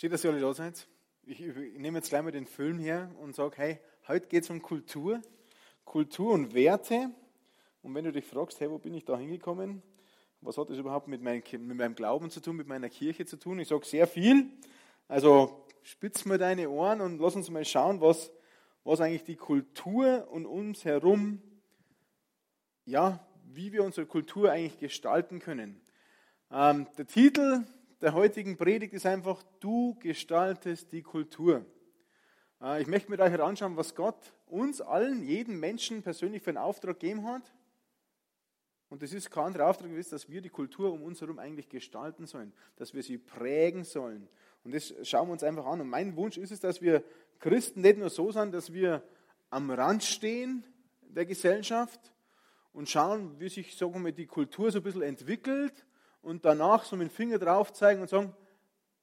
Schön, dass ihr alle da seid. Ich, ich, nehme jetzt gleich mal den Film her und sage, hey, heute geht es um Kultur, Kultur und Werte. Und wenn du dich fragst, hey, wo bin ich da hingekommen? Was hat das überhaupt mit, mein, mit meinem Glauben zu tun, mit meiner Kirche zu tun? Ich sage sehr viel. Also spitz mal deine Ohren und lass uns mal schauen, was, was eigentlich die Kultur und uns herum, ja, wie wir unsere Kultur eigentlich gestalten können. Ähm, der Titel der heutigen Predigt ist einfach, du gestaltest die Kultur. Äh, ich möchte da heute anschauen, was Gott uns allen, jedem Menschen persönlich für einen Auftrag gegeben hat. Und das ist kein anderer Auftrag gewesen, dass wir die Kultur um uns herum eigentlich gestalten sollen, dass wir sie prägen sollen. Und das schauen wir uns einfach an. Und mein Wunsch ist es, dass wir Christen nicht nur so sind, dass wir am Rand stehen der Gesellschaft und schauen, wie sich sagen wir, die Kultur so ein bisschen entwickelt und danach so mit dem Finger drauf zeigen und sagen,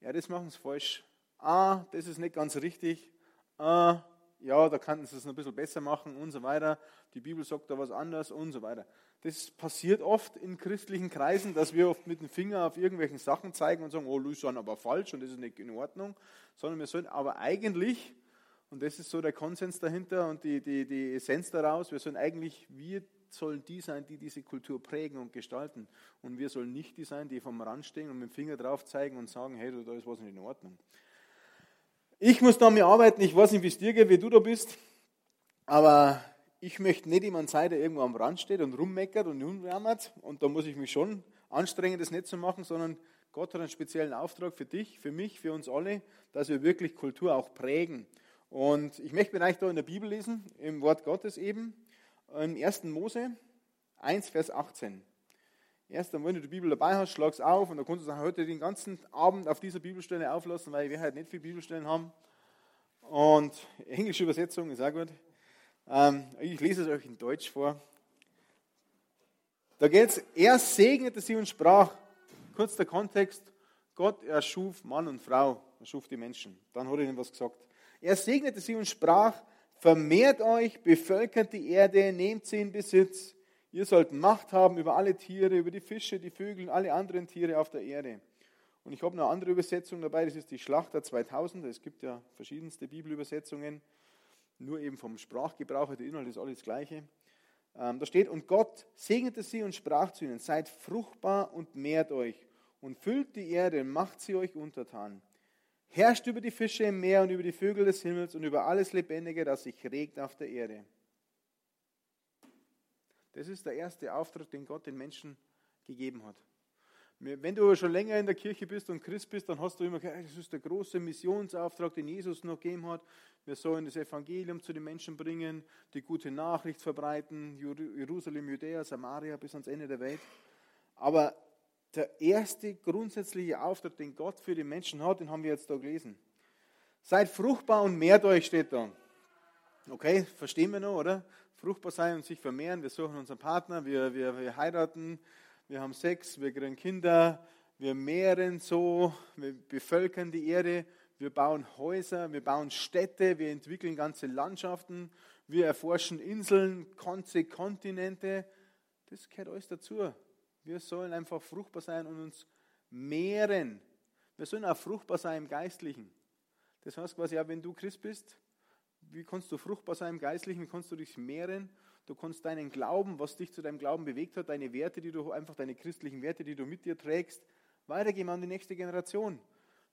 ja, das machen sie falsch. Ah, das ist nicht ganz richtig. Ah, ja, da könnten sie es noch ein bisschen besser machen und so weiter. Die Bibel sagt da was anderes und so weiter. Das passiert oft in christlichen Kreisen, dass wir oft mit dem Finger auf irgendwelchen Sachen zeigen und sagen, oh, ist aber falsch und das ist nicht in Ordnung, sondern wir sollen aber eigentlich, und das ist so der Konsens dahinter und die, die, die Essenz daraus, wir sollen eigentlich, wir sollen die sein, die diese Kultur prägen und gestalten. Und wir sollen nicht die sein, die vom Rand stehen und mit dem Finger drauf zeigen und sagen, hey, da ist was nicht in Ordnung. Ich muss da mir arbeiten, ich weiß nicht, wie es dir geht, wie du da bist, aber ich möchte nicht jemand sein, der irgendwo am Rand steht und rummeckert und rumjammert und da muss ich mich schon anstrengen, das nicht zu machen, sondern Gott hat einen speziellen Auftrag für dich, für mich, für uns alle, dass wir wirklich Kultur auch prägen. Und ich möchte mir eigentlich da in der Bibel lesen, im Wort Gottes eben im 1. Mose 1, Vers 18. Erst dann, wenn du die Bibel dabei hast, schlag es auf und dann kannst du heute den ganzen Abend auf dieser Bibelstelle auflassen, weil wir halt nicht viele Bibelstellen haben. Und englische Übersetzung ist auch gut. Ähm, ich lese es euch in Deutsch vor. Da geht es, er segnete sie und sprach, kurz der Kontext, Gott erschuf Mann und Frau, erschuf die Menschen. Dann hat er ihnen was gesagt. Er segnete sie und sprach, Vermehrt euch, bevölkert die Erde, nehmt sie in Besitz. Ihr sollt Macht haben über alle Tiere, über die Fische, die Vögel und alle anderen Tiere auf der Erde. Und ich habe noch eine andere Übersetzung dabei, das ist die Schlachter 2000. Es gibt ja verschiedenste Bibelübersetzungen, nur eben vom Sprachgebrauch, der Inhalt ist alles Gleiche. Ähm, da steht, und Gott segnete sie und sprach zu ihnen, seid fruchtbar und mehrt euch und füllt die Erde macht sie euch untertan herrscht über die Fische im Meer und über die Vögel des Himmels und über alles Lebendige, das sich regt auf der Erde. Das ist der erste Auftrag, den Gott den Menschen gegeben hat. Wenn du schon länger in der Kirche bist und Christ bist, dann hast du immer gesagt, das ist der große Missionsauftrag, den Jesus noch gegeben hat. Wir sollen das Evangelium zu den Menschen bringen, die gute Nachricht verbreiten, Jerusalem, Judäa, Samaria bis ans Ende der Welt. Aber der erste grundsätzliche Auftrag, den Gott für die Menschen hat, den haben wir jetzt da gelesen. Seid fruchtbar und mehrt euch, steht da. Okay, verstehen wir noch, oder? Fruchtbar sein und sich vermehren. Wir suchen unseren Partner, wir, wir, wir heiraten, wir haben Sex, wir kriegen Kinder, wir mehren so, wir bevölkern die Erde, wir bauen Häuser, wir bauen Städte, wir entwickeln ganze Landschaften, wir erforschen Inseln, ganze Kontinente. Das gehört alles dazu. Wir sollen einfach fruchtbar sein und uns mehren. Wir sollen auch fruchtbar sein im Geistlichen. Das heißt quasi, ja, wenn du Christ bist, wie kannst du fruchtbar sein im Geistlichen? Wie kannst du dich mehren? Du kannst deinen Glauben, was dich zu deinem Glauben bewegt hat, deine Werte, die du einfach deine christlichen Werte, die du mit dir trägst, weitergeben an die nächste Generation.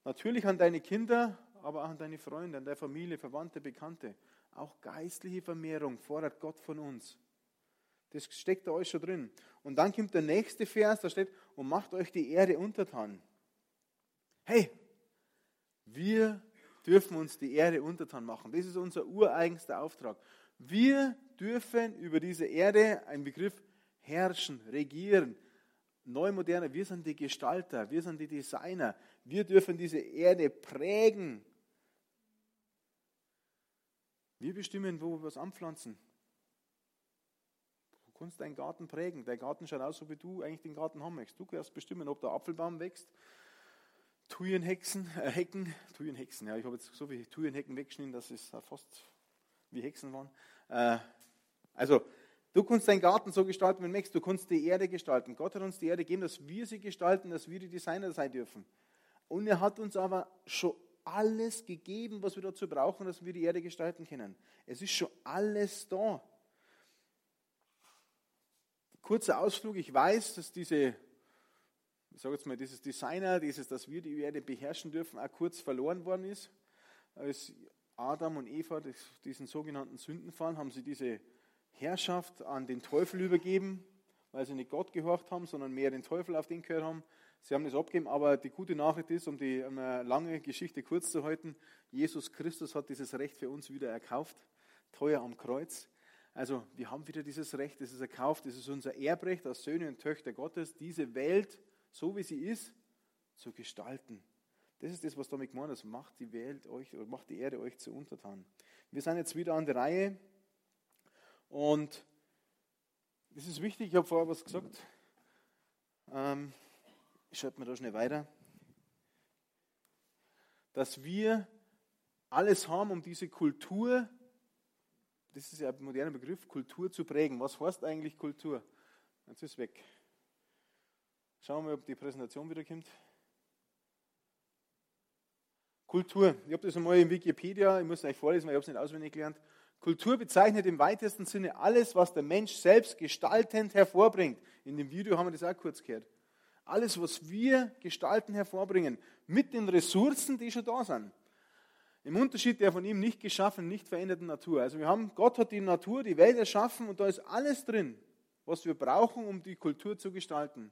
Natürlich an deine Kinder, aber auch an deine Freunde, an deine Familie, Verwandte, Bekannte. Auch geistliche Vermehrung fordert Gott von uns. Das steckt da alles schon drin. Und dann kommt der nächste Vers, da steht, und macht euch die Erde untertan. Hey, wir dürfen uns die Erde untertan machen. Das ist unser ureigenster Auftrag. Wir dürfen über diese Erde, ein Begriff, herrschen, regieren. Neumoderne, wir sind die Gestalter, wir sind die Designer. Wir dürfen diese Erde prägen. Wir bestimmen, wo wir was anpflanzen. Kannst deinen Garten prägen. Dein Garten schaut aus, so wie du eigentlich den Garten haben möchtest. Du kannst bestimmen, ob der Apfelbaum wächst. Thujenhexen, äh, Hecken, Thujenhexen, ja, ich habe jetzt so viele Thujenhecken weggeschnitten, dass es fast wie Hexen waren. Äh, also, du kannst deinen Garten so gestalten, wie du möchtest. Du kannst die Erde gestalten. Gott hat uns die Erde gegeben, dass wir sie gestalten, dass wir die Designer sein dürfen. Und er hat uns aber schon alles gegeben, was wir dazu brauchen, dass wir die Erde gestalten können. Es ist schon alles da. Kurzer Ausflug. Ich weiß, dass diese, ich sage jetzt mal, dieses Designer, dieses, dass wir die Erde beherrschen dürfen, auch kurz verloren worden ist. Als Adam und Eva diesen sogenannten Sündenfall haben sie diese Herrschaft an den Teufel übergeben, weil sie nicht Gott gehorcht haben, sondern mehr den Teufel auf den gehört haben. Sie haben das abgegeben, aber die gute Nachricht ist, um die um eine lange Geschichte kurz zu halten, Jesus Christus hat dieses Recht für uns wieder erkauft, teuer am Kreuz. Also wir haben wieder dieses Recht, das ist erkauft, das ist unser Erbrecht als Söhne und Töchter Gottes, diese Welt, so wie sie ist, zu gestalten. Das ist das, was damit gemeint ist. Macht die Welt euch, oder macht die Erde euch zu untertan. Wir sind jetzt wieder an der Reihe und das ist wichtig, ich habe vorher was gesagt. Ähm, ich schalte mir da schnell weiter, dass wir alles haben, um diese Kultur, das ist ja ein moderner Begriff, Kultur zu prägen. Was heißt eigentlich Kultur? Jetzt ist es weg. Schauen wir mal, ob die Präsentation wieder kommt. Kultur. Ich habe das einmal in Wikipedia, ich muss es euch vorlesen, weil ich habe es nicht auswendig gelernt. Kultur bezeichnet im weitesten Sinne alles, was der Mensch selbst gestaltend hervorbringt. In dem Video haben wir das auch kurz gehört. Alles, was wir gestalten, hervorbringen, mit den Ressourcen, die schon da sind. Im Unterschied der von ihm nicht geschaffenen, nicht veränderten Natur. Also wir haben, Gott hat die Natur, die Welt erschaffen und da ist alles drin, was wir brauchen, um die Kultur zu gestalten.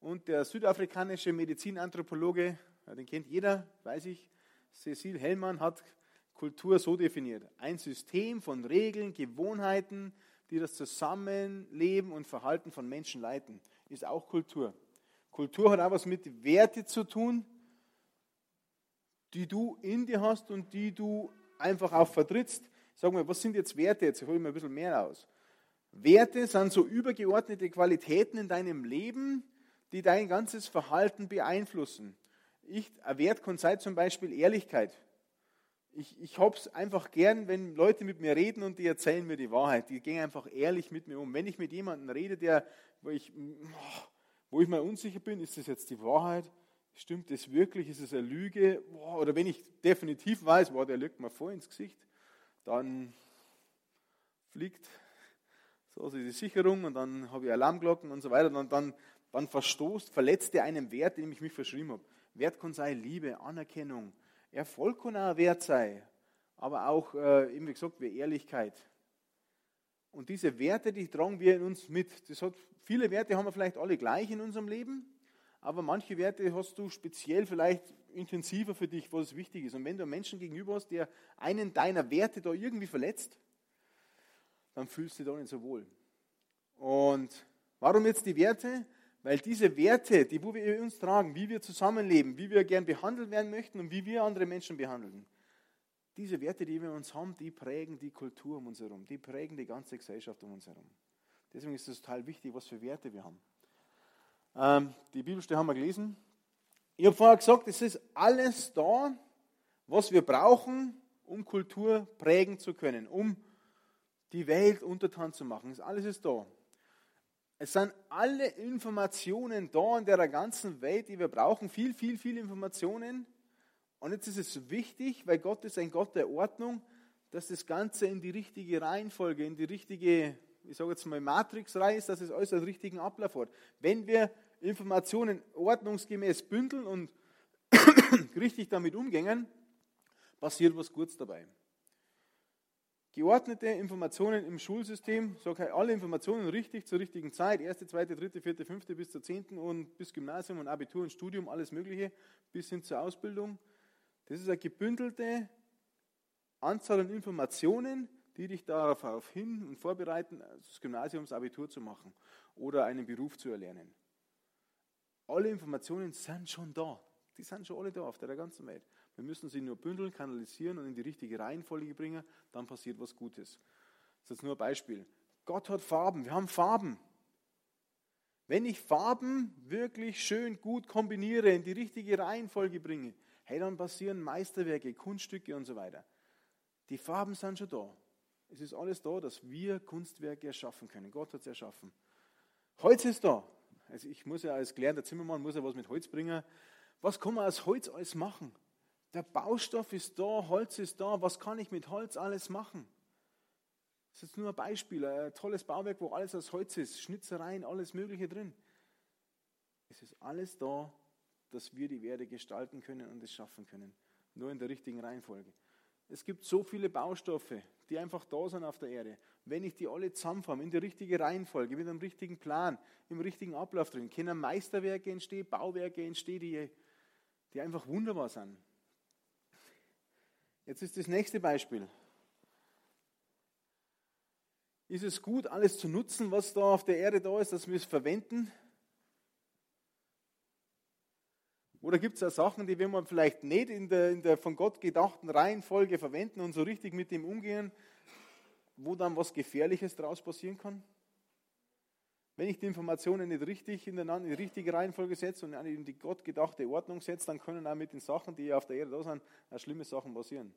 Und der südafrikanische Medizinanthropologe, den kennt jeder, weiß ich, Cecil Hellmann hat Kultur so definiert. Ein System von Regeln, Gewohnheiten, die das Zusammenleben und Verhalten von Menschen leiten, ist auch Kultur. Kultur hat auch was mit Werte zu tun, die du in dir hast und die du einfach auch vertrittst. Sag mal, was sind jetzt Werte? Jetzt hole ich mal ein bisschen mehr aus. Werte sind so übergeordnete Qualitäten in deinem Leben, die dein ganzes Verhalten beeinflussen. Ich, ein Wert kann sein zum Beispiel Ehrlichkeit. Ich, ich habe es einfach gern, wenn Leute mit mir reden und die erzählen mir die Wahrheit. Die gehen einfach ehrlich mit mir um. Wenn ich mit jemandem rede, der, wo ich, wo ich mal unsicher bin, ist das jetzt die Wahrheit? Stimmt das wirklich? Ist es eine Lüge? Oder wenn ich definitiv weiß, wow, der lügt mir voll ins Gesicht, dann fliegt so die Sicherung und dann habe ich Alarmglocken und so weiter. Und dann, dann verstoßt, verletzt er einen Wert, den ich mich verschrieben habe. Wert kann sein Liebe, Anerkennung. Erfolg kann auch ein Wert sein, aber auch, äh, eben wie gesagt, wie Ehrlichkeit. Und diese Werte, die tragen wir in uns mit. Das hat, viele Werte haben wir vielleicht alle gleich in unserem Leben, aber manche Werte hast du speziell vielleicht intensiver für dich, was wichtig ist. Und wenn du einen Menschen gegenüber hast, der einen deiner Werte da irgendwie verletzt, dann fühlst du dich da nicht so wohl. Und warum jetzt die Werte? Weil diese Werte, die wir in uns tragen, wie wir zusammenleben, wie wir gern behandelt werden möchten und wie wir andere Menschen behandeln, diese Werte, die wir in uns haben, die prägen die Kultur um uns herum, die prägen die ganze Gesellschaft um uns herum. Deswegen ist es total wichtig, was für Werte wir haben. Ähm, die Bibelstelle haben wir gelesen. Ich habe vorher gesagt, es ist alles da, was wir brauchen, um Kultur prägen zu können, um die Welt untertan zu machen. Das alles ist da. Es sind alle Informationen da in der ganzen Welt, die wir brauchen. Viel, viel, viel Informationen. Und jetzt ist es wichtig, weil Gott ist ein Gott der Ordnung, dass das Ganze in die richtige Reihenfolge, in die richtige, ich sage jetzt mal Matrix-Reihe ist, dass es alles einen richtigen Ablauf hat. Wenn wir Informationen ordnungsgemäß bündeln und richtig damit umgehen, passiert was Gutes dabei. Geordnete Informationen im Schulsystem, sage alle Informationen richtig zur richtigen Zeit, erste, zweite, dritte, vierte, fünfte bis zur zehnten und bis Gymnasium und Abitur und Studium, alles Mögliche, bis hin zur Ausbildung. Das ist eine gebündelte Anzahl an Informationen, die dich darauf hin und vorbereiten, das Gymnasium, das Abitur zu machen oder einen Beruf zu erlernen. Alle Informationen sind schon da. Die sind schon alle da auf der ganzen Welt. Wir müssen sie nur bündeln, kanalisieren und in die richtige Reihenfolge bringen, dann passiert was Gutes. Das ist jetzt nur ein Beispiel. Gott hat Farben, wir haben Farben. Wenn ich Farben wirklich schön gut kombiniere, in die richtige Reihenfolge bringe, hey, dann passieren Meisterwerke, Kunststücke und so weiter. Die Farben sind schon da. Es ist alles da, dass wir Kunstwerke erschaffen können. Gott hat es erschaffen. Holz ist da. Also ich muss ja als gelernter Zimmermann muss ja was mit Holz bringen. Was kann man aus Holz alles machen? Der Baustoff ist da, Holz ist da. Was kann ich mit Holz alles machen? Das ist jetzt nur ein Beispiel. Ein tolles Bauwerk, wo alles aus Holz ist, Schnitzereien, alles Mögliche drin. Es ist alles da, dass wir die Erde gestalten können und es schaffen können. Nur in der richtigen Reihenfolge. Es gibt so viele Baustoffe, die einfach da sind auf der Erde. Wenn ich die alle zusammenfahre, in die richtige Reihenfolge, mit einem richtigen Plan, im richtigen Ablauf drin, können Meisterwerke entstehen, Bauwerke entstehen, die, die einfach wunderbar sind. Jetzt ist das nächste Beispiel. Ist es gut, alles zu nutzen, was da auf der Erde da ist, dass wir es verwenden? Oder gibt es auch Sachen, die wir man vielleicht nicht in der, in der von Gott gedachten Reihenfolge verwenden und so richtig mit dem umgehen, wo dann was Gefährliches daraus passieren kann? Wenn ich die Informationen nicht richtig in, die richtige Reihenfolge setze und in die Gott gedachte Ordnung setze, dann können auch mit den Sachen, die auf der Erde da sind, auch schlimme Sachen passieren.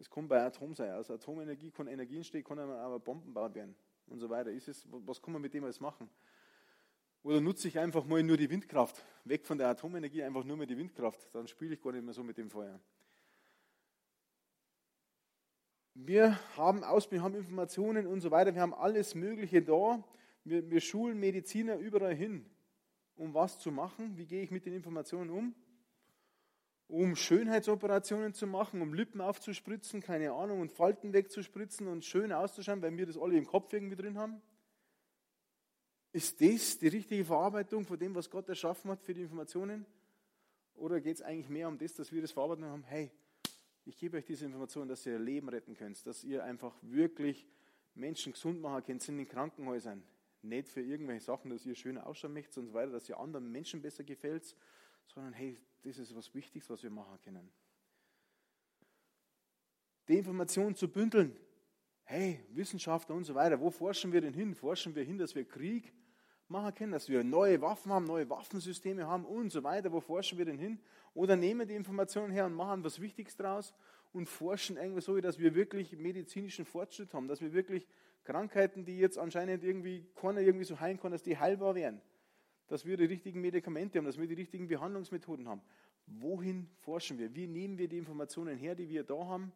Es kann bei Atom sein. Aus Atomenergie kann Energie entstehen, kann aber Bomben baut werden und so weiter. Ist es, was kann man mit dem alles machen? Oder nutze ich einfach mal nur die Windkraft? Weg von der Atomenergie, einfach nur mehr die Windkraft. Dann spiele ich gar nicht mehr so mit dem Feuer. Wir haben Ausbildung, haben Informationen und so weiter. Wir haben alles Mögliche da. Wir, wir schulen Mediziner überall hin, um was zu machen. Wie gehe ich mit den Informationen um? Um Schönheitsoperationen zu machen, um Lippen aufzuspritzen, keine Ahnung, und Falten wegzuspritzen und schön auszuschauen, weil wir das alle im Kopf irgendwie drin haben. Ist das die richtige Verarbeitung von dem, was Gott erschaffen hat für die Informationen? Oder geht es eigentlich mehr um das, dass wir das verarbeiten haben, hey, ich gebe euch diese Informationen, dass ihr Leben retten könnt, dass ihr einfach wirklich Menschen gesund machen könnt in den Krankenhäusern. Nicht für irgendwelche Sachen, dass ihr schöner ausschauen möchtet und so weiter, dass ihr anderen Menschen besser gefällt, sondern hey, das ist was Wichtiges, was wir machen können. Die Informationen zu bündeln. Hey, Wissenschaftler und so weiter, wo forschen wir denn hin? Forschen wir hin, dass wir Krieg machen können, dass wir neue Waffen haben, neue Waffensysteme haben und so weiter. Wo forschen wir denn hin? Oder nehmen die Informationen her und machen was Wichtiges draus und forschen irgendwie so, dass wir wirklich medizinischen Fortschritt haben, dass wir wirklich Krankheiten, die jetzt anscheinend irgendwie keiner irgendwie so heilen kann, dass die heilbar werden. Dass wir die richtigen Medikamente haben, dass wir die richtigen Behandlungsmethoden haben. Wohin forschen wir? Wie nehmen wir die Informationen her, die wir da haben?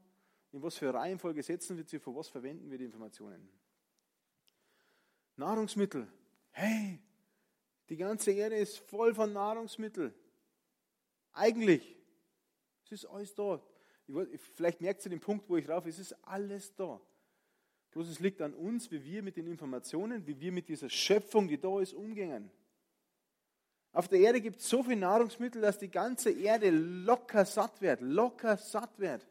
In was für Reihenfolge setzen wir sie? Für was verwenden wir die Informationen? Nahrungsmittel. Hey, die ganze Erde ist voll von Nahrungsmitteln. Eigentlich. Es ist alles da. Ich, vielleicht merkt ihr den Punkt, wo ich rauf, es ist alles da. Bloß es liegt an uns, wie wir mit den Informationen, wie wir mit dieser Schöpfung, die da ist, umgehen. Auf der Erde gibt es so viel Nahrungsmittel, dass die ganze Erde locker satt wird, locker satt wird.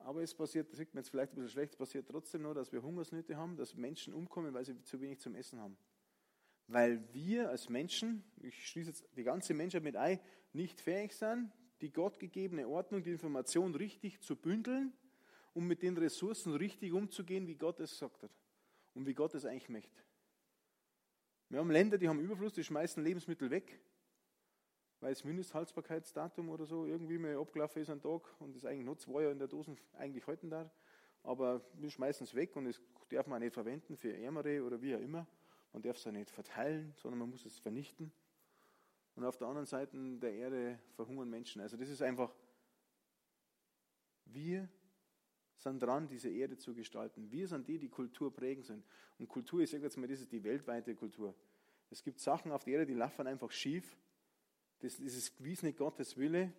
Aber es passiert, das sieht man jetzt vielleicht ein bisschen schlecht, es passiert trotzdem nur, dass wir Hungersnöte haben, dass Menschen umkommen, weil sie zu wenig zum Essen haben weil wir als Menschen, ich schließe jetzt die ganze Menschheit mit ein, nicht fähig sind, die gottgegebene Ordnung, die Information richtig zu bündeln, um mit den Ressourcen richtig umzugehen, wie Gott es gesagt hat und wie Gott es eigentlich möchte. Wir haben Länder, die haben Überfluss, die schmeißen Lebensmittel weg, weil das Mindesthaltbarkeitsdatum oder so irgendwie mal abgelaufen ist am Tag und das eigentlich nur zwei Jahre in der Dose eigentlich halten darf. Aber wir schmeißen es weg und es darf man auch nicht verwenden für Ärmere oder wie auch immer. Man darf es ja nicht verteilen, sondern man muss es vernichten. Und auf der anderen Seite der Erde verhungern Menschen. Also das ist einfach, wir sind dran, diese Erde zu gestalten. Wir sind die, die Kultur prägen sind. Und Kultur, ich sage jetzt mal, das ist die weltweite Kultur. Es gibt Sachen auf der Erde, die laufen einfach schief. Das, das ist gewiss nicht Gottes Wille,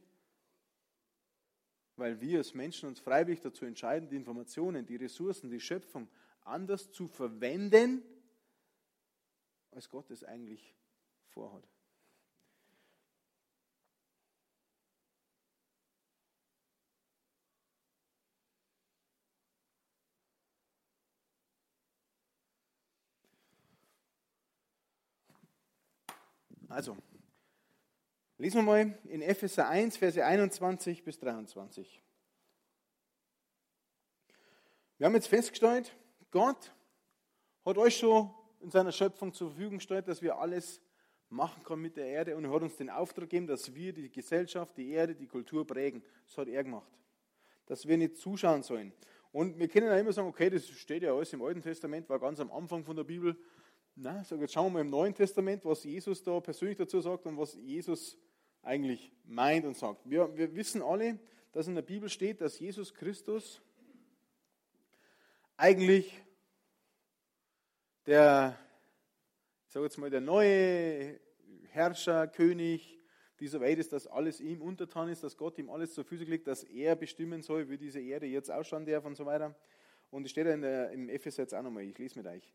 weil wir als Menschen uns freiwillig dazu entscheiden, die Informationen, die Ressourcen, die Schöpfung anders zu verwenden, als Gott es eigentlich vorhat. Also, Lesen wir mal in Epheser 1, Verse 21 bis 23. Wir haben jetzt festgestellt, Gott hat euch schon in seiner Schöpfung zur Verfügung gestellt, dass wir alles machen können mit der Erde und er hat uns den Auftrag gegeben, dass wir die Gesellschaft, die Erde, die Kultur prägen. Das hat er gemacht. Dass wir nicht zuschauen sollen. Und wir können ja immer sagen, okay, das steht ja alles im Alten Testament, war ganz am Anfang von der Bibel. Na, sag jetzt schauen wir mal im Neuen Testament, was Jesus da persönlich dazu sagt und was Jesus eigentlich meint und sagt. Wir, wir wissen alle, dass in der Bibel steht, dass Jesus Christus eigentlich der, ich sage jetzt mal, der neue Herrscher, König dieser Welt ist, dass alles ihm untertan ist, dass Gott ihm alles zur Füße legt, dass er bestimmen soll, wie diese Erde jetzt ausschauen darf und so weiter. Und es steht ja in der, im Epheser jetzt auch nochmal, ich lese mit euch.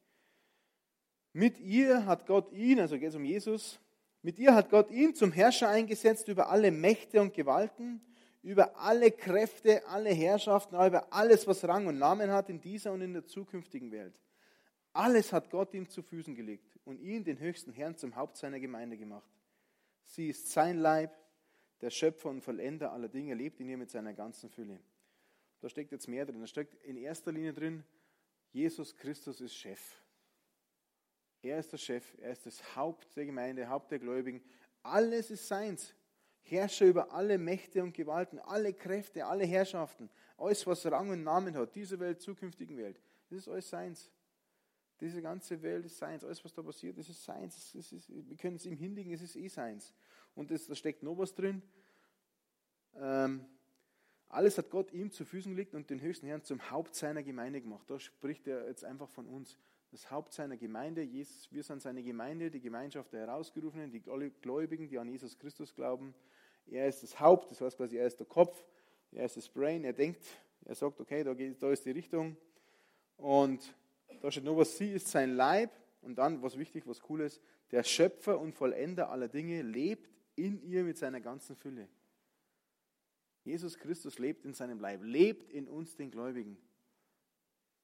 Mit ihr hat Gott ihn, also geht es um Jesus, mit ihr hat Gott ihn zum Herrscher eingesetzt über alle Mächte und Gewalten, über alle Kräfte, alle Herrschaften, über alles, was Rang und Namen hat in dieser und in der zukünftigen Welt. Alles hat Gott ihm zu Füßen gelegt und ihn, den höchsten Herrn, zum Haupt seiner Gemeinde gemacht. Sie ist sein Leib, der Schöpfer und Vollender aller Dinge, lebt in ihr mit seiner ganzen Fülle. Da steckt jetzt mehr drin. Da steckt in erster Linie drin, Jesus Christus ist Chef. Er ist der Chef, er ist das Haupt der Gemeinde, Haupt der Gläubigen. Alles ist seins. Herrscher über alle Mächte und Gewalten, alle Kräfte, alle Herrschaften, alles, was Rang und Namen hat, diese Welt, zukünftigen Welt. Das ist alles seins. Diese ganze Welt ist seins. Alles, was da passiert, das ist seins. Das ist, wir können es ihm hinlegen, es ist eh seins. Und das, da steckt noch was drin. Ähm, alles hat Gott ihm zu Füßen gelegt und den höchsten Herrn zum Haupt seiner Gemeinde gemacht. Da spricht er jetzt einfach von uns das Haupt seiner Gemeinde. Jesus, wir sind seine Gemeinde, die Gemeinschaft der Herausgerufenen, die Gläubigen, die an Jesus Christus glauben. Er ist das Haupt, das heißt quasi, er ist der Kopf, er ist das Brain, er denkt, er sagt, okay, da, geht, da ist die Richtung. Und da steht nur, was sie ist, sein Leib. Und dann, was wichtig, was cool ist, der Schöpfer und Vollender aller Dinge lebt in ihr mit seiner ganzen Fülle. Jesus Christus lebt in seinem Leib, lebt in uns, den Gläubigen.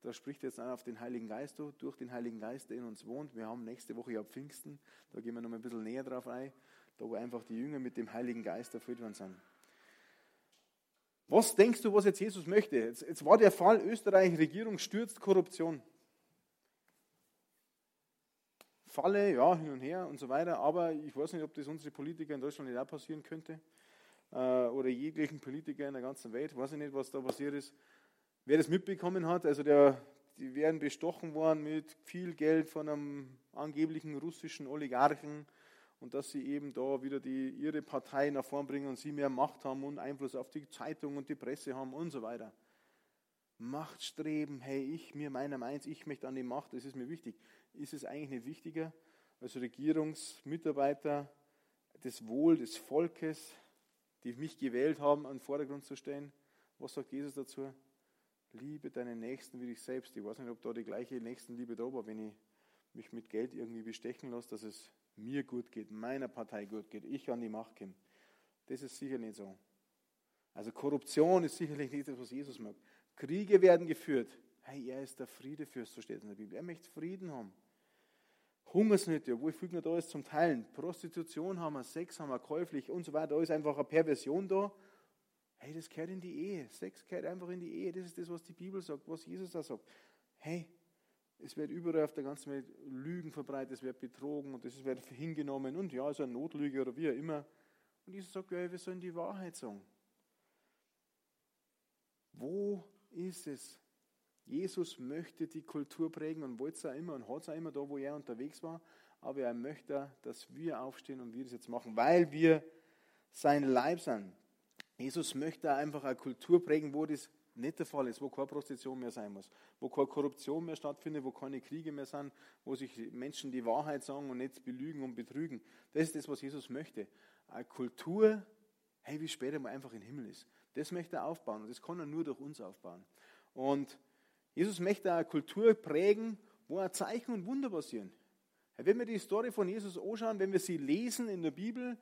Da spricht jetzt auf den Heiligen Geist durch den Heiligen Geist, der in uns wohnt. Wir haben nächste Woche ja Pfingsten, da gehen wir noch ein bisschen näher drauf ein, da wo einfach die Jünger mit dem Heiligen Geist erfüllt worden sind. Was denkst du, was jetzt Jesus möchte? Jetzt, jetzt war der Fall, Österreich, Regierung stürzt Korruption. Falle, ja, hin und her und so weiter, aber ich weiß nicht, ob das unsere Politiker in Deutschland nicht auch passieren könnte äh, oder jeglichen Politiker in der ganzen Welt. Ich weiß nicht, was da passiert ist. Wer das mitbekommen hat, also der, die werden bestochen worden mit viel Geld von einem angeblichen russischen Oligarchen und dass sie eben da wieder die, ihre Partei nach vorn bringen und sie mehr Macht haben und Einfluss auf die Zeitung und die Presse haben und so weiter. Machtstreben, hey, ich, mir, meiner, meins, ich möchte an die Macht, das ist mir wichtig. Ist es eigentlich nicht wichtiger, als Regierungsmitarbeiter das Wohl des Volkes, die mich gewählt haben, an den Vordergrund zu stellen? Was sagt Jesus dazu? Liebe deinen Nächsten wie dich selbst. Ich weiß nicht, ob da die gleiche Nächstenliebe da war, wenn ich mich mit Geld irgendwie bestechen lasse, dass es mir gut geht, meiner Partei gut geht, ich an die Macht komme. Das ist sicher nicht so. Also Korruption ist sicherlich nicht das, was Jesus mag. Kriege werden geführt. Hey, er ist der Friedefürst, so steht es in der Bibel. Er möchte Frieden haben. Hungersnöte, obwohl viel da ist zum Teilen. Prostitution haben wir, Sex haben wir, käuflich und so weiter. Da ist einfach eine Perversion da Hey, das gehört in die Ehe. Sex gehört einfach in die Ehe. Das ist das, was die Bibel sagt, was Jesus da sagt. Hey, es wird überall auf der ganzen Welt Lügen verbreitet, es wird betrogen und es wird hingenommen und ja, so ein Notlüge oder wie auch immer. Und Jesus sagt, ja, wir sollen die Wahrheit sagen. Wo ist es? Jesus möchte die Kultur prägen und wollte es auch immer und hat es auch immer da, wo er unterwegs war. Aber er möchte, dass wir aufstehen und wir das jetzt machen, weil wir sein Leib sind. Jesus möchte einfach eine Kultur prägen, wo das nicht der Fall ist, wo keine Prostitution mehr sein muss, wo keine Korruption mehr stattfindet, wo keine Kriege mehr sind, wo sich Menschen die Wahrheit sagen und nicht belügen und betrügen. Das ist das, was Jesus möchte. Eine Kultur, hey, wie später mal einfach im Himmel ist. Das möchte er aufbauen und das kann er nur durch uns aufbauen. Und Jesus möchte eine Kultur prägen, wo ein Zeichen und Wunder passieren. Wenn wir die Story von Jesus anschauen, wenn wir sie lesen in der Bibel,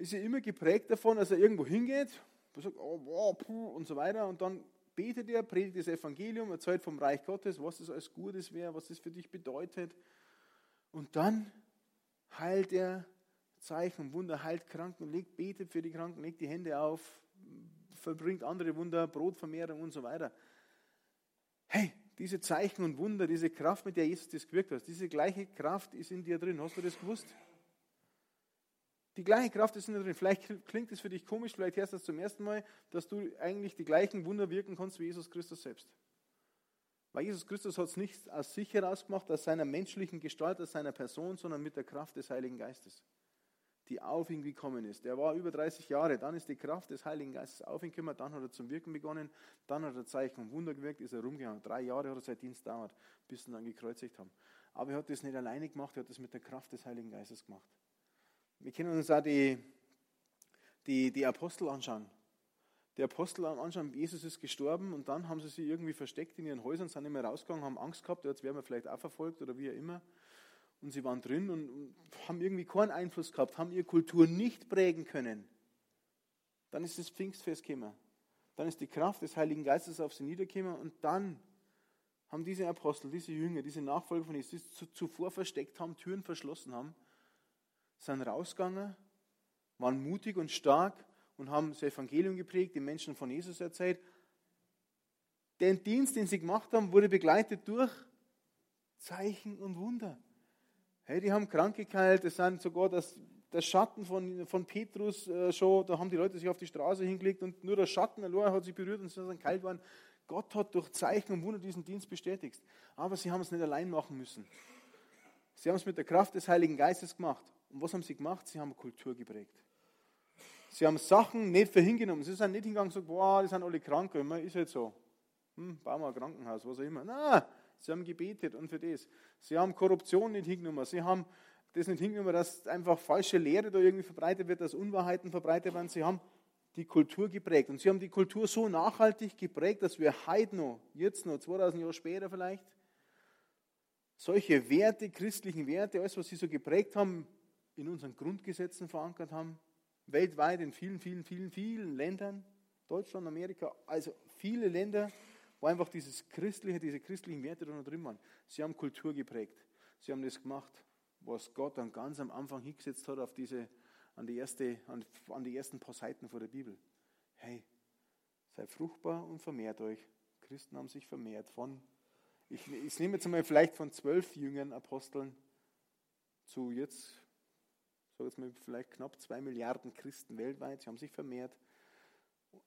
ist ja immer geprägt davon, dass er irgendwo hingeht, sagt, oh, wow, puh, und so weiter, und dann betet er, predigt das Evangelium, erzählt vom Reich Gottes, was das alles Gutes wäre, was das für dich bedeutet. Und dann heilt er Zeichen, Wunder, heilt Kranken, legt, betet für die Kranken, legt die Hände auf, verbringt andere Wunder, Brotvermehrung und so weiter. Hey, diese Zeichen und Wunder, diese Kraft, mit der Jesus das gewirkt hat, diese gleiche Kraft ist in dir drin. Hast du das gewusst? Die gleiche Kraft ist in dir drin. Vielleicht klingt es für dich komisch, vielleicht hörst du das zum ersten Mal, dass du eigentlich die gleichen Wunder wirken kannst wie Jesus Christus selbst. Weil Jesus Christus hat es nicht aus sich heraus gemacht, aus seiner menschlichen Gestalt, aus seiner Person, sondern mit der Kraft des Heiligen Geistes, die auf ihn gekommen ist. Er war über 30 Jahre, dann ist die Kraft des Heiligen Geistes auf ihn gekommen, dann hat er zum Wirken begonnen, dann hat er Zeichen und Wunder gewirkt, ist er rumgegangen. Drei Jahre hat er sein Dienst dauert, bis sie ihn dann gekreuzigt haben. Aber er hat das nicht alleine gemacht, er hat das mit der Kraft des Heiligen Geistes gemacht. Wir können uns auch die, die, die Apostel anschauen die Apostel anschauen, Jesus ist gestorben und dann haben sie sich irgendwie versteckt in ihren Häusern, sind nicht mehr rausgegangen, haben Angst gehabt, jetzt werden wir vielleicht auch verfolgt oder wie auch immer. Und sie waren drin und haben irgendwie keinen Einfluss gehabt, haben ihre Kultur nicht prägen können. Dann ist das Pfingstfest gekommen. Dann ist die Kraft des Heiligen Geistes auf sie niedergekommen und dann haben diese Apostel, diese Jünger, diese Nachfolger von Jesus, die zuvor versteckt haben, Türen verschlossen haben, sind rausgegangen, waren mutig und stark und haben das Evangelium geprägt, den Menschen von Jesus erzählt. Den Dienst, den sie gemacht haben, wurde begleitet durch Zeichen und Wunder. Hey, die haben Kranke geheilt, das sind sogar das, der Schatten von, von Petrus äh, schon, da haben die Leute sich auf die Straße hingelegt und nur der Schatten allein hat sie berührt und sie sind kalt geworden. Gott hat durch Zeichen und Wunder diesen Dienst bestätigt. Aber sie haben es nicht allein machen müssen. Sie haben es mit der Kraft des Heiligen Geistes gemacht. Und was haben sie gemacht? Sie haben Kultur geprägt. Sie haben Sachen nicht für hingenommen. Sie sind nicht hingegangen und gesagt, boah, die sind alle krank. Immer ist halt so. Hm, bauen wir ein Krankenhaus, was auch immer. Nein, sie haben gebetet und für das. Sie haben Korruption nicht hingenommen. Sie haben das nicht hingenommen, dass einfach falsche Lehre da irgendwie verbreitet wird, dass Unwahrheiten verbreitet werden. Sie haben die Kultur geprägt. Und sie haben die Kultur so nachhaltig geprägt, dass wir heute noch, jetzt noch, 2000 Jahre später vielleicht, solche Werte, christlichen Werte, alles, was sie so geprägt haben, in unseren Grundgesetzen verankert haben, weltweit in vielen, vielen, vielen, vielen Ländern, Deutschland, Amerika, also viele Länder, wo einfach dieses christliche, diese christlichen Werte da noch drin waren. Sie haben Kultur geprägt. Sie haben das gemacht, was Gott dann ganz am Anfang hingesetzt hat auf diese, an die, erste, an, an die ersten paar Seiten vor der Bibel. Hey, seid fruchtbar und vermehrt euch. Christen haben sich vermehrt von, ich, ich nehme jetzt einmal vielleicht von zwölf jüngeren Aposteln zu jetzt sage jetzt mal vielleicht knapp zwei Milliarden Christen weltweit, sie haben sich vermehrt,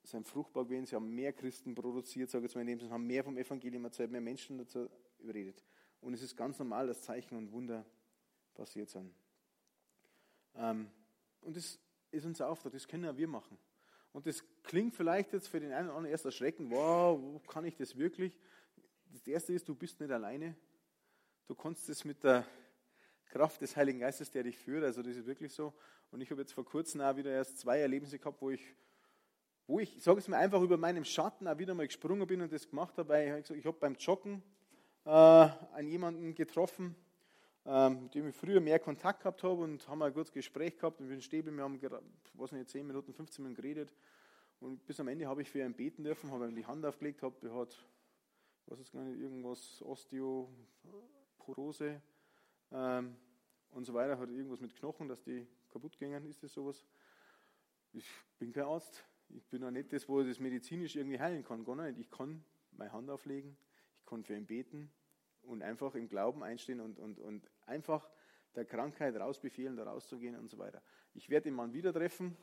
sind fruchtbar gewesen, sie haben mehr Christen produziert, sage ich jetzt mal in dem haben mehr vom Evangelium erzählt, mehr Menschen dazu überredet. Und es ist ganz normal, dass Zeichen und Wunder passiert sind. Ähm, und das ist unser Auftrag, das können auch wir machen. Und das klingt vielleicht jetzt für den einen oder anderen erst erschreckend, wow, wo kann ich das wirklich? Das erste ist, du bist nicht alleine. Du kannst es mit der Kraft des Heiligen Geistes, der dich führt. Also das ist wirklich so. Und ich habe jetzt vor kurzem auch wieder erst zwei Erlebnisse gehabt, wo ich, wo ich, sage es mir einfach über meinem Schatten auch wieder mal gesprungen bin und das gemacht habe. Weil ich, ich habe beim Joggen äh, einen jemanden getroffen, äh, mit dem ich früher mehr Kontakt gehabt habe und haben ein gutes Gespräch gehabt und wir Stäbe, wir haben, was nicht, 10 Minuten, 15 Minuten geredet. Und bis am Ende habe ich für ihn beten dürfen, habe ihm die Hand aufgelegt, habe, er hat, was ist gar nicht, irgendwas, Osteoporose ähm, und so weiter, hat irgendwas mit Knochen, dass die kaputt gingen, ist das sowas? Ich bin kein Arzt, ich bin auch nicht das, wo ich das medizinisch irgendwie heilen kann, gar nicht. Ich kann meine Hand auflegen, ich kann für ihn beten und einfach im Glauben einstehen und, und, und einfach der Krankheit rausbefehlen, da rauszugehen und so weiter. Ich werde den Mann wieder treffen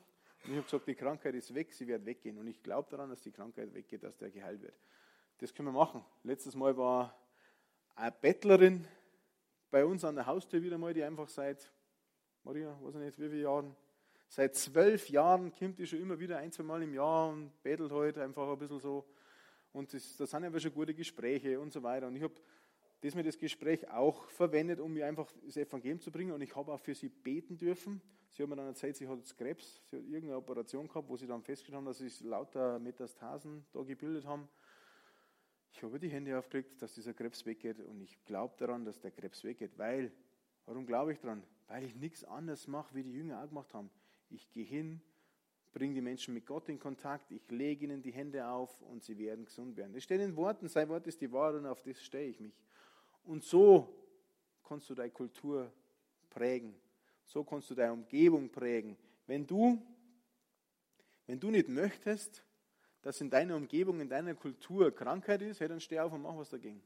und ich habe gesagt, die Krankheit ist weg, sie wird weggehen. Und ich glaube daran, dass die Krankheit weggeht, dass der geheilt wird. Das können wir machen. Letztes Mal war eine Bettlerin, bei uns an der Haustür wieder mal, die einfach seit, Maria, weiß ich nicht, wie viele Jahren, seit zwölf Jahren kommt die schon immer wieder ein, zwei Mal im Jahr und bettelt heute halt einfach ein bisschen so. Und das, da sind aber schon gute Gespräche und so weiter. Und ich habe das mit das Gespräch auch verwendet, um mir einfach das Evangelium zu bringen. Und ich habe auch für sie beten dürfen. Sie hat mir dann erzählt, sie hat jetzt Krebs, sie hat irgendeine Operation gehabt, wo sie dann festgestellt haben, dass sich lauter Metastasen da gebildet haben. Ich habe die Hände aufgelegt, dass dieser Krebs weggeht und ich glaube daran, dass der Krebs weggeht, weil, warum glaube ich daran? Weil ich nichts anderes mache, wie die Jünger auch gemacht haben. Ich gehe hin, bringe die Menschen mit Gott in Kontakt, ich lege ihnen die Hände auf und sie werden gesund werden. Das steht in Worten, sein Wort ist die Wahrheit und auf das stehe ich mich. Und so kannst du deine Kultur prägen. So kannst du deine Umgebung prägen. Wenn du, wenn du nicht möchtest, dass in deiner Umgebung, in deiner Kultur Krankheit ist, hey, dann steh auf und mach was dagegen.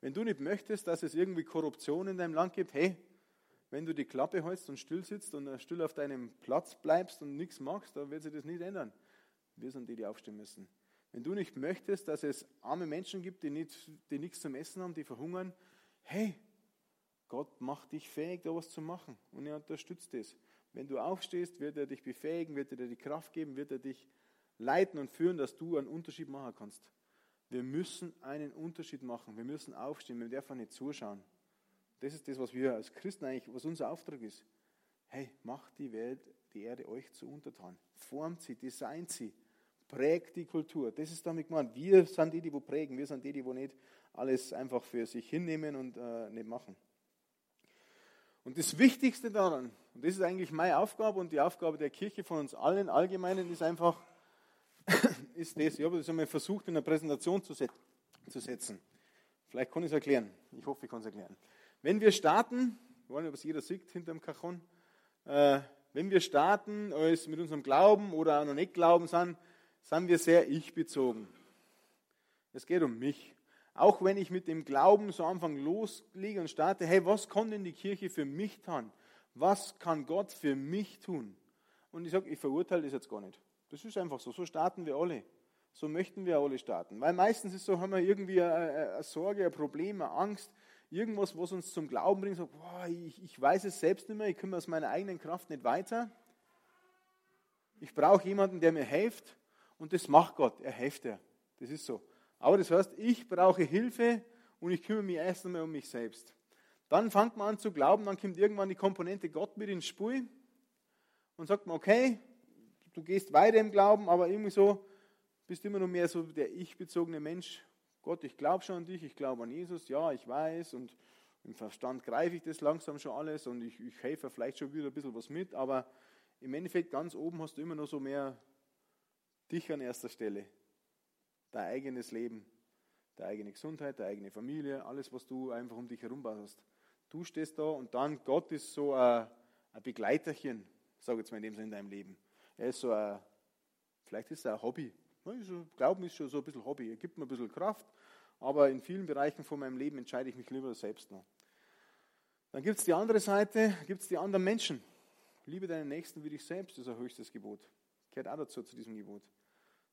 Wenn du nicht möchtest, dass es irgendwie Korruption in deinem Land gibt, hey, wenn du die Klappe hältst und still sitzt und still auf deinem Platz bleibst und nichts machst, dann wird sich das nicht ändern. Wir sind die, die aufstehen müssen. Wenn du nicht möchtest, dass es arme Menschen gibt, die, nicht, die nichts zum Essen haben, die verhungern, hey, Gott macht dich fähig, da was zu machen und er unterstützt es. Wenn du aufstehst, wird er dich befähigen, wird er dir die Kraft geben, wird er dich leiten und führen, dass du einen Unterschied machen kannst. Wir müssen einen Unterschied machen. Wir müssen aufstehen. Wir dürfen nicht zuschauen. Das ist das, was wir als Christen eigentlich, was unser Auftrag ist. Hey, macht die Welt, die Erde euch zu untertan. Formt sie, designt sie, prägt die Kultur. Das ist damit gemeint. Wir sind die, die wo prägen. Wir sind die, die wo nicht alles einfach für sich hinnehmen und äh, nicht machen. Und das Wichtigste daran, und das ist eigentlich meine Aufgabe und die Aufgabe der Kirche von uns allen Allgemeinen, ist einfach, ist das, ich habe das einmal versucht in einer Präsentation zu, set zu setzen. Vielleicht kann ich es erklären. Ich hoffe, ich kann es erklären. Wenn wir starten, ich weiß nicht, ob es jeder sieht hinter dem Kachon, äh, wenn wir starten, als mit unserem Glauben oder auch noch nicht Glauben sind, sind wir sehr ich-bezogen. Es geht um mich. Auch wenn ich mit dem Glauben so Anfang loslege und starte, hey, was kann denn die Kirche für mich tun? Was kann Gott für mich tun? Und ich sage, ich verurteile das jetzt gar nicht. Das ist einfach so. So starten wir alle. So möchten wir alle starten. Weil meistens ist so, haben wir irgendwie eine, eine Sorge, ein Problem, eine Angst, irgendwas, was uns zum Glauben bringt. So, boah, ich, ich weiß es selbst nicht mehr, ich komme aus meiner eigenen Kraft nicht weiter. Ich brauche jemanden, der mir hilft. Und das macht Gott. Er hilft dir. Das ist so. Aber das heißt, ich brauche Hilfe und ich kümmere mich erst einmal um mich selbst. Dann fängt man an zu glauben, dann kommt irgendwann die Komponente Gott mit ins Spiel und sagt man, okay, du gehst weiter im Glauben, aber irgendwie so, bist immer noch mehr so der ich-bezogene Mensch. Gott, ich glaube schon an dich, ich glaube an Jesus, ja, ich weiß und im Verstand greife ich das langsam schon alles und ich, ich helfe vielleicht schon wieder ein bisschen was mit, aber im Endeffekt ganz oben hast du immer noch so mehr dich an erster Stelle. Dein eigenes Leben, deine eigene Gesundheit, deine eigene Familie, alles, was du einfach um dich herum hast. Du stehst da und dann Gott ist so ein, ein Begleiterchen, sage ich jetzt mal in dem Sinne in deinem Leben. Er ist so ein, vielleicht ist er ein Hobby. Glauben ist schon so ein bisschen Hobby. Er gibt mir ein bisschen Kraft, aber in vielen Bereichen von meinem Leben entscheide ich mich lieber selbst noch. Dann gibt es die andere Seite, gibt es die anderen Menschen. Liebe deinen Nächsten wie dich selbst, ist ein höchstes Gebot. Gehört auch dazu, zu diesem Gebot.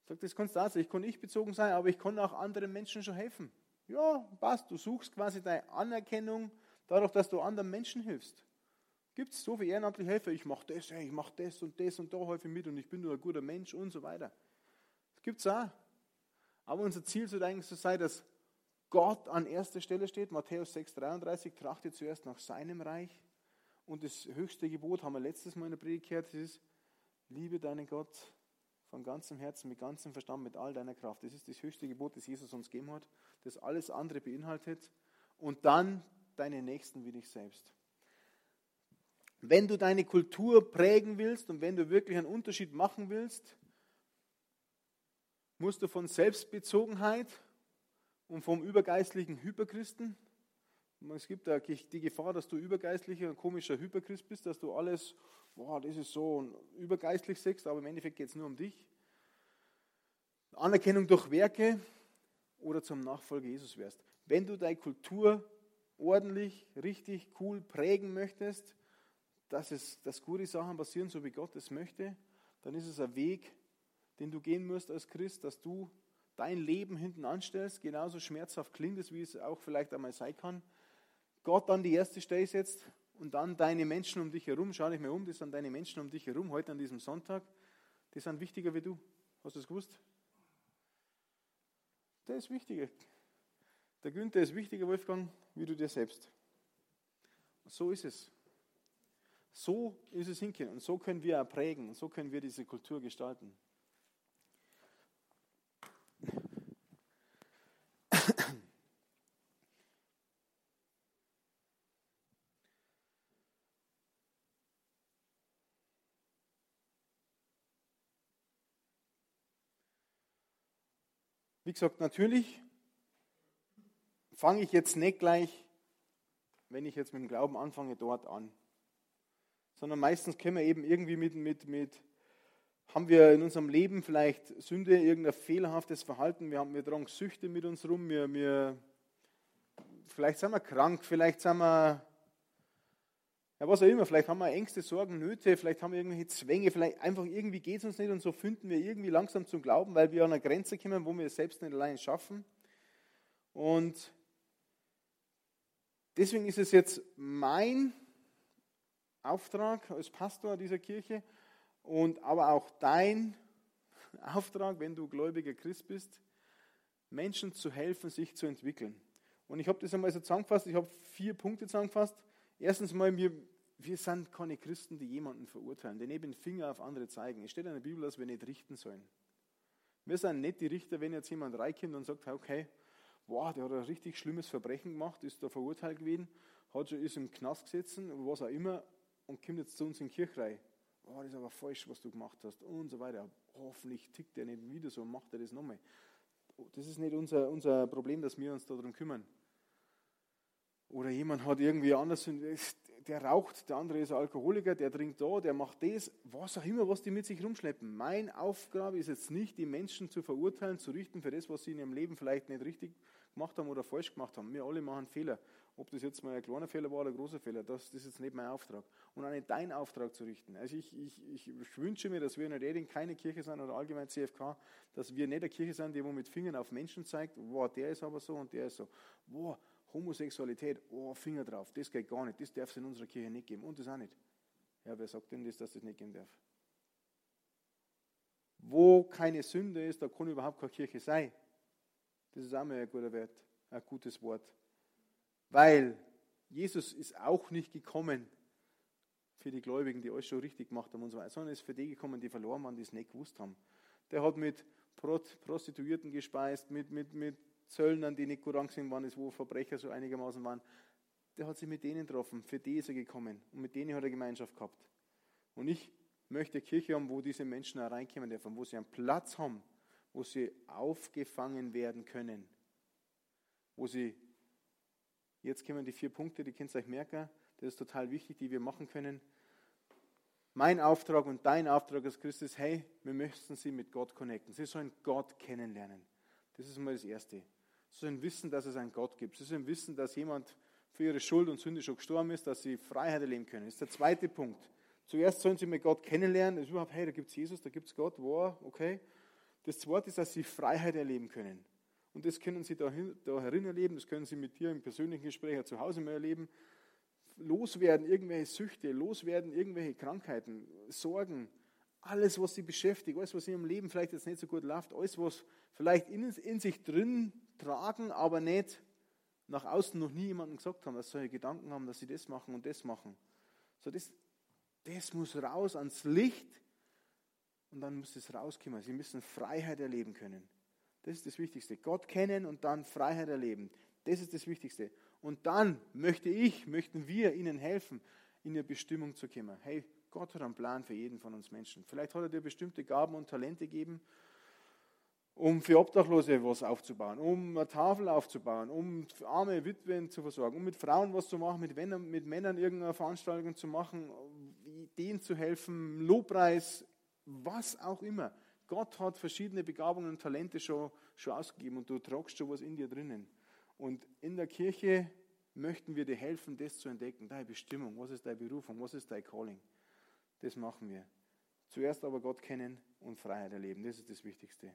Sagt, das kannst du auch. Ich kann nicht bezogen sein, aber ich kann auch anderen Menschen schon helfen. Ja, passt. Du suchst quasi deine Anerkennung dadurch, dass du anderen Menschen hilfst. Gibt es so viele ehrenamtliche Helfer, ich mache das, ich mache das und das und da helfe mit und ich bin nur ein guter Mensch und so weiter. Das gibt es auch. Aber unser Ziel sollte eigentlich so sein, dass Gott an erster Stelle steht. Matthäus 6,33, trachte zuerst nach seinem Reich. Und das höchste Gebot haben wir letztes Mal in der Predigt gehört, das ist, liebe deinen Gott von ganzem Herzen, mit ganzem Verstand, mit all deiner Kraft. Das ist das höchste Gebot, das Jesus uns gegeben hat, das alles andere beinhaltet. Und dann deine Nächsten wie dich selbst. Wenn du deine Kultur prägen willst und wenn du wirklich einen Unterschied machen willst, musst du von Selbstbezogenheit und vom übergeistlichen Hyperchristen, es gibt die Gefahr, dass du übergeistlicher und komischer Hyperchrist bist, dass du alles, boah, das ist so übergeistlich siehst, aber im Endeffekt geht es nur um dich. Anerkennung durch Werke oder zum Nachfolger Jesus wärst. Wenn du deine Kultur ordentlich, richtig, cool prägen möchtest, dass, es, dass gute Sachen passieren, so wie Gott es möchte, dann ist es ein Weg, den du gehen musst als Christ, dass du dein Leben hinten anstellst, genauso schmerzhaft klingt es, wie es auch vielleicht einmal sein kann. Gott an die erste Stelle setzt und dann deine Menschen um dich herum, schau dich mal um, das sind deine Menschen um dich herum, heute an diesem Sonntag, die sind wichtiger wie du. Hast du das gewusst? Der ist wichtiger. Der Günther ist wichtiger, Wolfgang, wie du dir selbst. So ist es. So ist es hinkommen und so können wir prägen und so können wir diese Kultur gestalten. Wie gesagt, natürlich fange ich jetzt nicht gleich, wenn ich jetzt mit dem Glauben anfange, dort an sondern meistens können wir eben irgendwie mit, mit, mit haben wir in unserem Leben vielleicht Sünde, irgendein fehlerhaftes Verhalten, wir, haben, wir tragen Süchte mit uns rum, wir, wir, vielleicht sind wir krank, vielleicht sind wir, ja was auch immer, vielleicht haben wir Ängste, Sorgen, Nöte, vielleicht haben wir irgendwelche Zwänge, vielleicht einfach irgendwie geht es uns nicht und so finden wir irgendwie langsam zum Glauben, weil wir an eine Grenze kommen, wo wir es selbst nicht allein schaffen. Und deswegen ist es jetzt mein Auftrag als Pastor dieser Kirche, und aber auch dein Auftrag, wenn du gläubiger Christ bist, Menschen zu helfen, sich zu entwickeln. Und ich habe das einmal so zusammengefasst, ich habe vier Punkte zusammengefasst. Erstens mal, wir, wir sind keine Christen, die jemanden verurteilen, den Finger auf andere zeigen. Es steht in der Bibel, dass wir nicht richten sollen. Wir sind nicht die Richter, wenn jetzt jemand reinkommt und sagt, okay, boah, der hat ein richtig schlimmes Verbrechen gemacht, ist da verurteilt gewesen, hat schon, ist im Knast gesessen, was auch immer, und kommt jetzt zu uns in die Kirche rein oh, das ist aber falsch, was du gemacht hast und so weiter. Hoffentlich tickt er nicht wieder so und macht er das nochmal. Das ist nicht unser, unser Problem, dass wir uns darum kümmern. Oder jemand hat irgendwie anders, der raucht, der andere ist Alkoholiker, der trinkt da, der macht das, was auch immer, was die mit sich rumschleppen. Meine Aufgabe ist jetzt nicht, die Menschen zu verurteilen, zu richten für das, was sie in ihrem Leben vielleicht nicht richtig gemacht haben oder falsch gemacht haben. Wir alle machen Fehler. Ob das jetzt mal ein kleiner Fehler war oder ein großer Fehler, das, das ist jetzt nicht mein Auftrag. Und auch nicht dein Auftrag zu richten. Also ich, ich, ich wünsche mir, dass wir in Reding keine Kirche sind oder allgemein CFK, dass wir nicht eine Kirche sind, die wo mit Fingern auf Menschen zeigt, wow, der ist aber so und der ist so. Wow, Homosexualität, oh, Finger drauf, das geht gar nicht, das darf es in unserer Kirche nicht geben und das auch nicht. Ja, wer sagt denn das, dass das nicht geben darf? Wo keine Sünde ist, da kann überhaupt keine Kirche sein. Das ist auch mal ein guter Wert, ein gutes Wort. Weil Jesus ist auch nicht gekommen für die Gläubigen, die alles schon richtig gemacht haben und so weiter, sondern ist für die gekommen, die verloren waren, die es nicht gewusst haben. Der hat mit Prostituierten gespeist, mit, mit, mit Zöllnern, die nicht gut angesehen waren, wo Verbrecher so einigermaßen waren. Der hat sich mit denen getroffen, für die ist er gekommen und mit denen hat er Gemeinschaft gehabt. Und ich möchte eine Kirche haben, wo diese Menschen reinkommen dürfen, wo sie einen Platz haben, wo sie aufgefangen werden können, wo sie Jetzt kommen die vier Punkte, die könnt ihr euch merken. Das ist total wichtig, die wir machen können. Mein Auftrag und dein Auftrag als Christ ist, hey, wir möchten sie mit Gott connecten. Sie sollen Gott kennenlernen. Das ist mal das Erste. Sie sollen wissen, dass es einen Gott gibt. Sie sollen wissen, dass jemand für ihre Schuld und Sünde schon gestorben ist, dass sie Freiheit erleben können. Das ist der zweite Punkt. Zuerst sollen sie mit Gott kennenlernen. Das ist überhaupt, hey, da gibt es Jesus, da gibt es Gott, wow, okay. Das zweite ist, dass sie Freiheit erleben können. Und das können Sie da, herin erleben, das können Sie mit dir im persönlichen Gespräch zu Hause mal erleben. Loswerden irgendwelche Süchte, loswerden irgendwelche Krankheiten, Sorgen, alles, was Sie beschäftigt, alles, was in Ihrem Leben vielleicht jetzt nicht so gut läuft, alles, was vielleicht in, in sich drin tragen, aber nicht nach außen noch nie jemandem gesagt haben, dass sie solche Gedanken haben, dass sie das machen und das machen. So, das, das muss raus ans Licht und dann muss es rauskommen. Sie müssen Freiheit erleben können. Das ist das Wichtigste. Gott kennen und dann Freiheit erleben. Das ist das Wichtigste. Und dann möchte ich, möchten wir ihnen helfen, in ihre Bestimmung zu kommen. Hey, Gott hat einen Plan für jeden von uns Menschen. Vielleicht hat er dir bestimmte Gaben und Talente gegeben, um für Obdachlose was aufzubauen, um eine Tafel aufzubauen, um arme Witwen zu versorgen, um mit Frauen was zu machen, mit Männern, mit Männern irgendeine Veranstaltung zu machen, denen zu helfen, Lobpreis, was auch immer. Gott hat verschiedene Begabungen und Talente schon, schon ausgegeben und du tragst schon was in dir drinnen. Und in der Kirche möchten wir dir helfen, das zu entdecken. Deine Bestimmung, was ist deine Berufung, was ist dein Calling. Das machen wir. Zuerst aber Gott kennen und Freiheit erleben. Das ist das Wichtigste.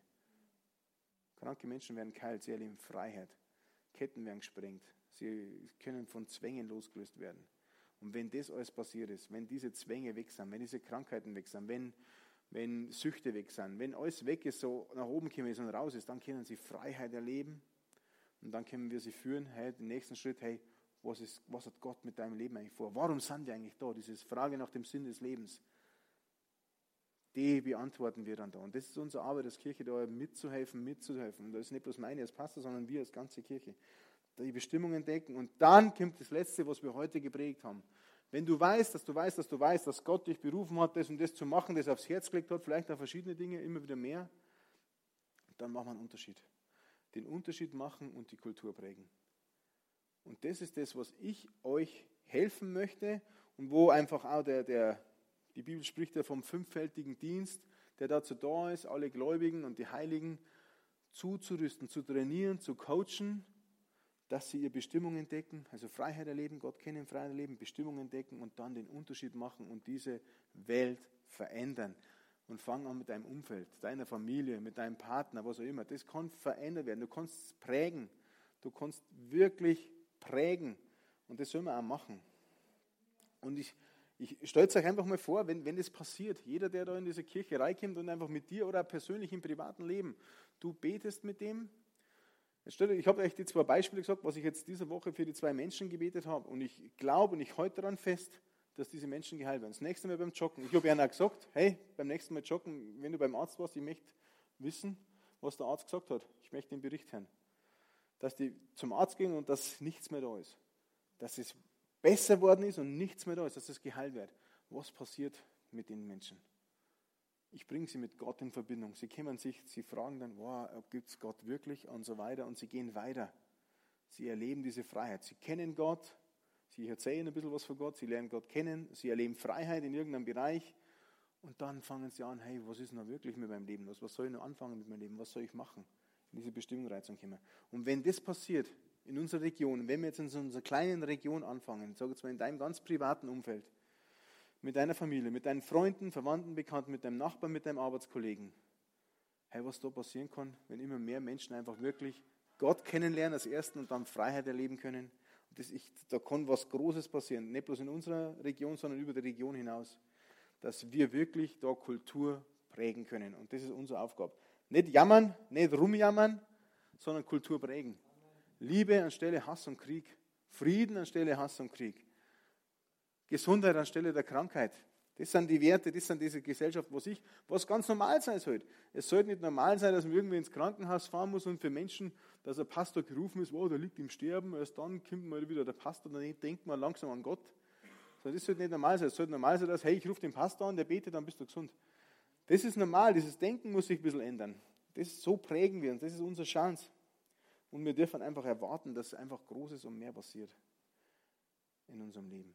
Kranke Menschen werden geheilt, sie erleben Freiheit. Ketten werden gesprengt. Sie können von Zwängen losgelöst werden. Und wenn das alles passiert ist, wenn diese Zwänge weg sind, wenn diese Krankheiten weg sind, wenn wenn Süchte weg sind, wenn alles weg ist, so nach oben kommen und raus ist, dann können sie Freiheit erleben und dann können wir sie führen, hey, den nächsten Schritt, hey, was, ist, was hat Gott mit deinem Leben eigentlich vor? Warum sind wir eigentlich da? Diese Frage nach dem Sinn des Lebens, die beantworten wir dann da. Und das ist unsere Arbeit als Kirche, da mitzuhelfen, mitzuhelfen. Und das ist nicht bloß meine als Pastor, sondern wir als ganze Kirche. Die Bestimmungen entdecken und dann kommt das Letzte, was wir heute geprägt haben. Wenn du weißt, dass du weißt, dass du weißt, dass Gott dich berufen hat, das und das zu machen, das aufs Herz gelegt hat, vielleicht auch verschiedene Dinge, immer wieder mehr, dann machen wir einen Unterschied. Den Unterschied machen und die Kultur prägen. Und das ist das, was ich euch helfen möchte und wo einfach auch der, der, die Bibel spricht ja vom fünffältigen Dienst, der dazu da ist, alle Gläubigen und die Heiligen zuzurüsten, zu trainieren, zu coachen, dass sie ihre Bestimmung entdecken, also Freiheit erleben, Gott kennen, Freiheit erleben, Bestimmung entdecken und dann den Unterschied machen und diese Welt verändern. Und fang an mit deinem Umfeld, deiner Familie, mit deinem Partner, was auch immer. Das kann verändert werden. Du kannst es prägen. Du kannst wirklich prägen. Und das soll man auch machen. Und ich, ich stelle es euch einfach mal vor, wenn, wenn das passiert, jeder, der da in diese Kirche reinkommt und einfach mit dir oder persönlich im privaten Leben, du betest mit dem. Ich habe euch die zwei Beispiele gesagt, was ich jetzt diese Woche für die zwei Menschen gebetet habe. Und ich glaube und ich halte daran fest, dass diese Menschen geheilt werden. Das nächste Mal beim Joggen. Ich habe ihnen auch gesagt, hey, beim nächsten Mal joggen, wenn du beim Arzt warst, ich möchte wissen, was der Arzt gesagt hat. Ich möchte den Bericht hören. Dass die zum Arzt gehen und dass nichts mehr da ist. Dass es besser worden ist und nichts mehr da ist, dass es geheilt wird. Was passiert mit den Menschen? Ich bringe sie mit Gott in Verbindung. Sie kümmern sich, sie fragen dann, wow, gibt es Gott wirklich und so weiter und sie gehen weiter. Sie erleben diese Freiheit. Sie kennen Gott, sie erzählen ein bisschen was von Gott, sie lernen Gott kennen, sie erleben Freiheit in irgendeinem Bereich und dann fangen sie an, hey, was ist denn wirklich mit meinem Leben los? Was soll ich noch anfangen mit meinem Leben? Was soll ich machen? In diese Bestimmung reinzukommen. Und wenn das passiert, in unserer Region, wenn wir jetzt in so unserer kleinen Region anfangen, sage jetzt mal in deinem ganz privaten Umfeld, mit deiner Familie, mit deinen Freunden, Verwandten, Bekannten, mit deinem Nachbarn, mit deinem Arbeitskollegen, hey, was da passieren kann, wenn immer mehr Menschen einfach wirklich Gott kennenlernen als Ersten und dann Freiheit erleben können. Das, ich, da kann was Großes passieren, nicht bloß in unserer Region, sondern über die Region hinaus, dass wir wirklich da Kultur prägen können. Und das ist unsere Aufgabe. Nicht jammern, nicht rumjammern, sondern Kultur prägen. Liebe anstelle Hass und Krieg. Frieden anstelle Hass und Krieg. Gesundheit anstelle der Krankheit. Das sind die Werte, das sind diese Gesellschaft, was ich, was ganz normal sein sollte. Es sollte nicht normal sein, dass man irgendwie ins Krankenhaus fahren muss und für Menschen, dass ein Pastor gerufen ist, wow, der liegt im Sterben, erst dann kommt mal wieder der Pastor, dann denkt man langsam an Gott. das sollte nicht normal sein. Es sollte normal sein, dass, hey, ich rufe den Pastor an, der betet, dann bist du gesund. Das ist normal, dieses Denken muss sich ein bisschen ändern. Das, so prägen wir uns, das ist unsere Chance. Und wir dürfen einfach erwarten, dass einfach Großes und mehr passiert in unserem Leben.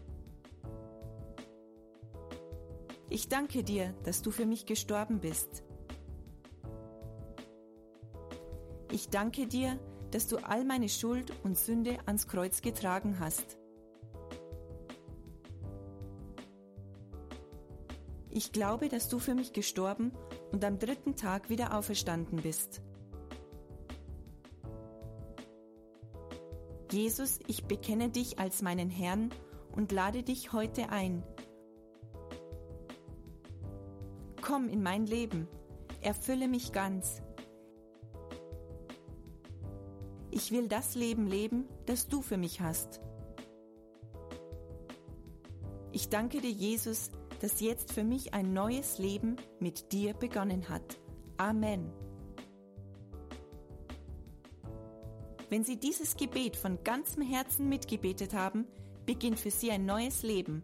Ich danke dir, dass du für mich gestorben bist. Ich danke dir, dass du all meine Schuld und Sünde ans Kreuz getragen hast. Ich glaube, dass du für mich gestorben und am dritten Tag wieder auferstanden bist. Jesus, ich bekenne dich als meinen Herrn und lade dich heute ein. Komm in mein Leben, erfülle mich ganz. Ich will das Leben leben, das du für mich hast. Ich danke dir, Jesus, dass jetzt für mich ein neues Leben mit dir begonnen hat. Amen. Wenn Sie dieses Gebet von ganzem Herzen mitgebetet haben, beginnt für Sie ein neues Leben.